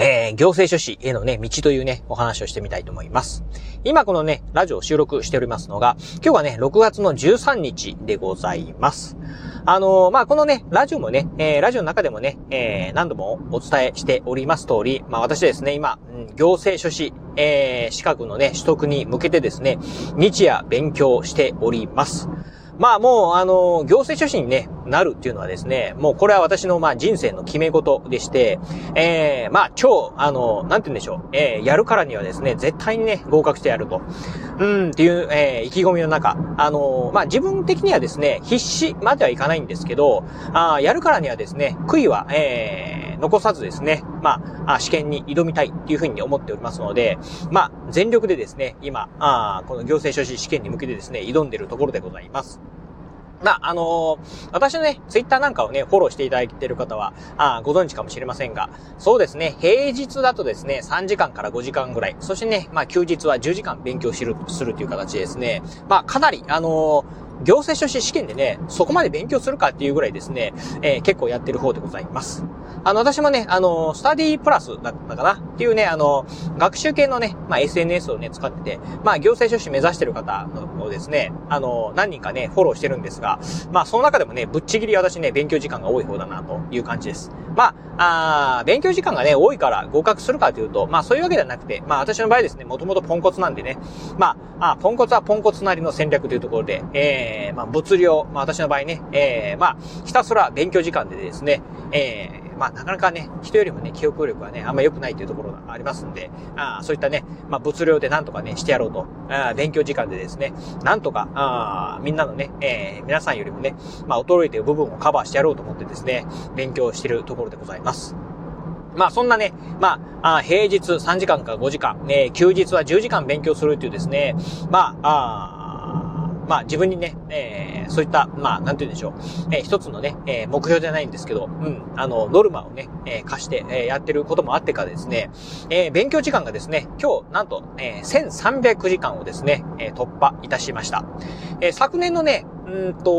えー、行政書士へのね、道というね、お話をしてみたいと思います。今このね、ラジオを収録しておりますのが、今日はね、6月の13日でございます。あのー、まあ、このね、ラジオもね、えー、ラジオの中でもね、えー、何度もお伝えしております通り、まあ、私ですね、今、行政書士、えー、資格のね、取得に向けてですね、日夜勉強しております。まあもう、あの、行政書士にね、なるっていうのはですね、もうこれは私のまあ人生の決め事でして、えー、まあ超、あの、なんて言うんでしょう、えー、やるからにはですね、絶対にね、合格してやると。うんっていう、えー、意気込みの中、あのまあ自分的にはですね、必死まではいかないんですけど、あやるからにはですね、悔いは、えー、残さずですね、まあ、試験に挑みたいっていうふうに思っておりますので、まあ、全力でですね、今、あこの行政書士試験に向けてですね、挑んでるところでございます。まあ、あのー、私のね、ツイッターなんかをね、フォローしていただいている方は、あご存知かもしれませんが、そうですね、平日だとですね、3時間から5時間ぐらい、そしてね、まあ、休日は10時間勉強する、するという形ですね、まあ、かなり、あのー行政書士試験でね、そこまで勉強するかっていうぐらいですね、えー、結構やってる方でございます。あの、私もね、あの、スタディプラスだったかな？っていうね、あの、学習系のね、まあ、SNS をね、使ってて、まあ、行政書士目指してる方をですね、あの、何人かね、フォローしてるんですが、まあ、その中でもね、ぶっちぎり私ね、勉強時間が多い方だな、という感じです。まあ、あ勉強時間がね、多いから合格するかというと、まあ、そういうわけではなくて、まあ、私の場合ですね、もともとポンコツなんでね、まあ、あポンコツはポンコツなりの戦略というところで、えー、まあ、物量、まあ、私の場合ね、えー、まあ、ひたすら勉強時間でですね、えー、まあ、なかなかね、人よりもね、記憶力はね、あんま良くないというところがありますんで、あそういったね、まあ、物量でなんとかね、してやろうと、あ勉強時間でですね、なんとか、あみんなのね、えー、皆さんよりもね、まあ、衰えている部分をカバーしてやろうと思ってですね、勉強しているところでございます。まあそんなね、まあ、あ平日3時間か5時間、ね、休日は10時間勉強するというですね、まあ、あまあ自分にね、えー、そういった、まあなんて言うんでしょう、えー、一つのね、えー、目標じゃないんですけど、うん、あの、ノルマをね、えー、貸して、えー、やってることもあってかですね、えー、勉強時間がですね、今日、なんと、えー、1300時間をですね、えー、突破いたしました。えー、昨年のね、うんと、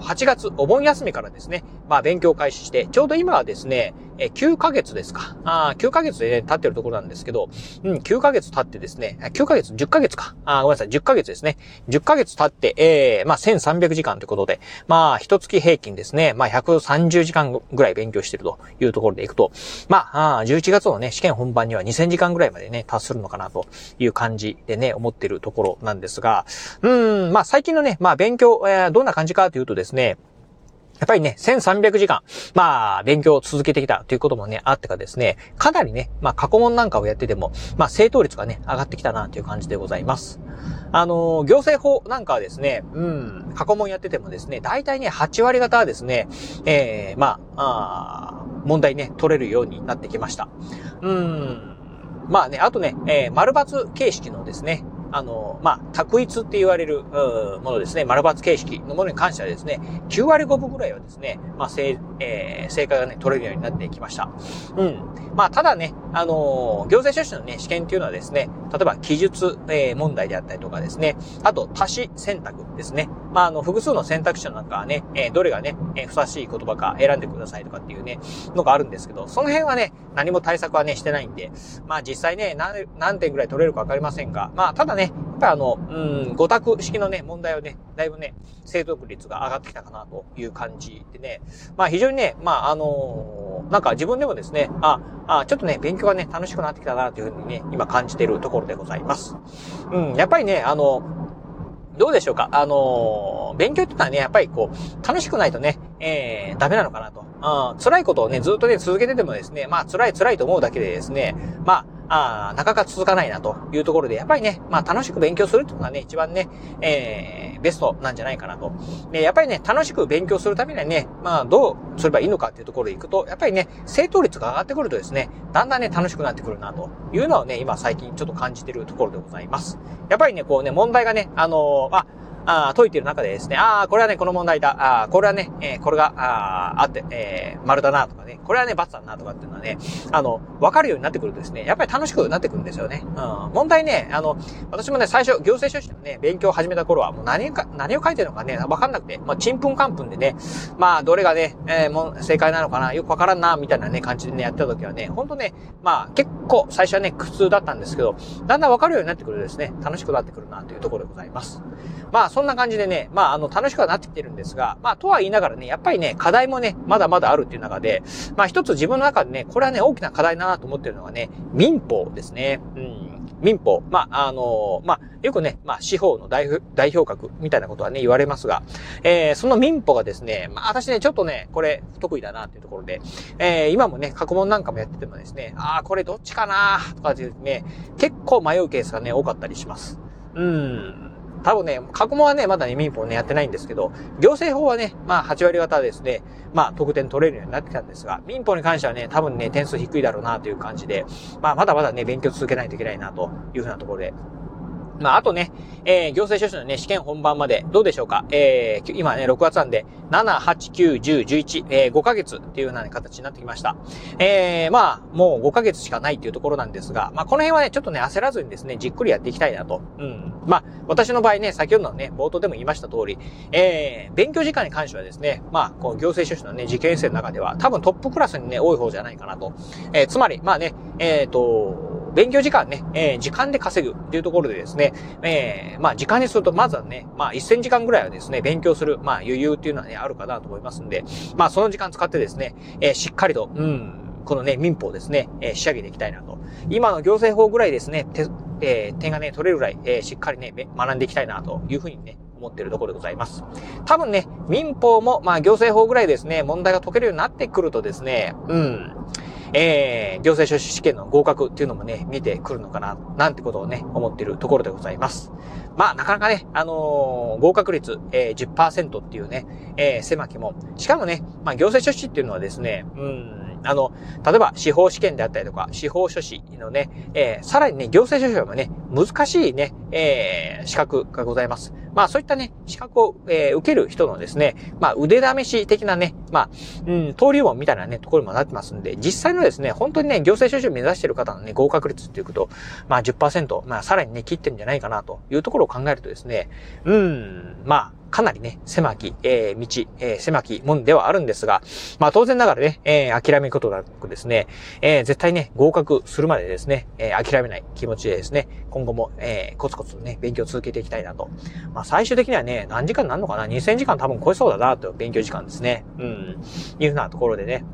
8月、お盆休みからですね、まあ勉強開始して、ちょうど今はですね、え9ヶ月ですか。あ9ヶ月でね、経ってるところなんですけど、うん、9ヶ月経ってですね、9ヶ月、10ヶ月か。あごめんなさい、10ヶ月ですね。10ヶ月経って、えー、まあ1300時間ということで、まあ一月平均ですね、まあ130時間ぐらい勉強してるというところでいくと、まあ、あ11月のね、試験本番には2000時間ぐらいまでね、達するのかなという感じでね、思ってるところなんですが、うん、まあ最近のね、まあ勉強、えー、どんな感じかというとですね、ですねやっぱりね、1300時間、まあ、勉強を続けてきたということもね、あってかですね、かなりね、まあ、過去問なんかをやってても、まあ、正答率がね、上がってきたなという感じでございます。あの、行政法なんかはですね、うん、過去問やっててもですね、大体ね、8割方はですね、ええー、まあ、あ問題ね、取れるようになってきました。うん、まあね、あとね、えー、丸抜形式のですね、あの、まあ、択一って言われる、ものですね、丸抜形式のものに関してはですね、9割5分ぐらいはですね、まあ、正、えー、正解がね、取れるようになってきました。うん。まあ、ただね、あの行政書士のね、試験っていうのはですね、例えば記述、えー、問題であったりとかですね、あと、足し選択ですね。まあ、あの、複数の選択肢の中はね、えー、どれがね、えー、ふさわしい言葉か選んでくださいとかっていうね、のがあるんですけど、その辺はね、何も対策はね、してないんで、まあ、実際ね、何、何点ぐらい取れるかわかりませんが、まあ、ただね、ねやっぱあの、うん、五択式のね、問題をね、だいぶね、正答率が上がってきたかなという感じでね、まあ、非常にね、まあ、あのなんか自分でもですね、あ、あ、ちょっとね、勉強がね、楽しくなってきたなというふうにね、今感じているところでございます。うん、やっぱりね、あの、どうでしょうかあの勉強ってのはね、やっぱりこう、楽しくないとね、えー、ダメなのかなと。うん、辛いことをね、ずっとね、続けててもですね、まあ、辛い辛いと思うだけでですね、まああなかなか続かないなというところで、やっぱりね、まあ楽しく勉強するっていうのがね、一番ね、えー、ベストなんじゃないかなと。で、やっぱりね、楽しく勉強するためにはね、まあどうすればいいのかっていうところでいくと、やっぱりね、正答率が上がってくるとですね、だんだんね、楽しくなってくるなというのはね、今最近ちょっと感じてるところでございます。やっぱりね、こうね、問題がね、あのー、あ、あ解いている中でですね、ああ、これはね、この問題だ、ああこれはね、えー、これが、ああって、えー、丸だなとかね、これはね、×だなとかっていうのはね、あの、わかるようになってくるとですね、やっぱり楽しくなってくるんですよね。うん。問題ね、あの、私もね、最初、行政書士のね、勉強を始めた頃は、もう何か、何を書いてるのかね、わかんなくて、まあ、ちんぷんかんぷんでね、まあ、どれがね、えー、もう正解なのかな、よくわからんな、みたいなね、感じでね、やってた時はね、ほんとね、まあ、結構、最初はね、苦痛だったんですけど、だんだんわかるようになってくるとですね、楽しくなってくるな、というところでございます。まあ、そんな感じでね、まあ、あの、楽しくはなってきてるんですが、まあ、とは言いながらね、やっぱりね、課題もね、まだまだあるっていう中で、まあ、一つ自分の中でね、これはね、大きな課題だなと思ってるのがね、民法ですね。うん。民法。まあ、あのまあ、よくね、まあ、司法の代表格みたいなことはね、言われますが、えー、その民法がですね、まあ、私ね、ちょっとね、これ、不得意だなっていうところで、えー、今もね、過去問なんかもやっててもですね、ああ、これどっちかなとかっていうね、結構迷うケースがね、多かったりします。うん。多分ね、過去問はね、まだね、民法ね、やってないんですけど、行政法はね、まあ、8割方ですね、まあ、得点取れるようになってきたんですが、民法に関してはね、多分ね、点数低いだろうなという感じで、まあ、まだまだね、勉強続けないといけないなというふうなところで、まあ、あとね、えー、行政書士のね、試験本番まで、どうでしょうか？えー、今ね、6月なんで、7、8、9、10、11、えー、5ヶ月っていうような、ね、形になってきました。えー、まあ、もう5ヶ月しかないっていうところなんですが、まあ、この辺はね、ちょっとね、焦らずにですね、じっくりやっていきたいなと。うん。まあ、私の場合ね、先ほどのね、冒頭でも言いました通り、えー、勉強時間に関してはですね、まあ、こう、行政書士のね、受験生の中では、多分トップクラスにね、多い方じゃないかなと。えー、つまり、まあね、えっ、ー、と、勉強時間ね、えー、時間で稼ぐっていうところでですね、えー、まあ時間にすると、まずはね、まあ1000時間ぐらいはですね、勉強する、まあ余裕っていうのはね、あるかなと思いますんで、まあその時間使ってですね、えー、しっかりと、うん、このね、民法ですね、えー、仕上げていきたいなと。今の行政法ぐらいですね、てえー、点がね、取れるぐらい、えー、しっかりね、学んでいきたいなというふうにね、思っているところでございます。多分ね、民法も、まあ行政法ぐらいですね、問題が解けるようになってくるとですね、うん、えー、行政書士試験の合格っていうのもね、見てくるのかな、なんてことをね、思ってるところでございます。まあ、なかなかね、あのー、合格率、えー、10%っていうね、えー、狭きも。しかもね、まあ、行政書士っていうのはですね、うん、あの、例えば司法試験であったりとか、司法書士のね、えー、さらにね、行政書士もね、難しいね、えー、資格がございます。まあそういったね、資格を、えー、受ける人のですね、まあ腕試し的なね、まあ、うん、登竜門みたいなね、ところにもなってますんで、実際のですね、本当にね、行政書士を目指している方のね、合格率っていうこと、まあ10%、まあさらにね、切ってるんじゃないかなというところを考えるとですね、うん、まあ、かなりね、狭き、えー、道、えー、狭き門ではあるんですが、まあ当然ながらね、えー、諦めることなくですね、えー、絶対ね、合格するまでですね、えー、諦めない気持ちでですね、今後も、えー、コツコツね、勉強を続けていきたいなと。まあ最終的にはね、何時間なるのかな ?2000 時間多分超えそうだなと、勉強時間ですね。うん。いうふうなところでね、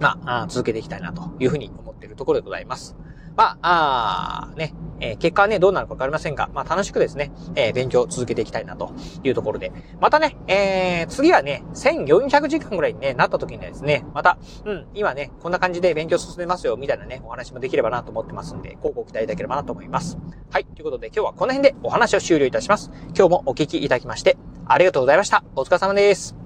まあ、続けていきたいなというふうに思っているところでございます。まあ、あね、えー、結果はね、どうなるかわかりませんが、まあ楽しくですね、えー、勉強を続けていきたいなというところで。またね、えー、次はね、1400時間ぐらいに、ね、なった時にはですね、また、うん、今ね、こんな感じで勉強進めますよ、みたいなね、お話もできればなと思ってますんで、こうご期待いただければなと思います。はい、ということで今日はこの辺でお話を終了いたします。今日もお聞きいただきまして、ありがとうございました。お疲れ様です。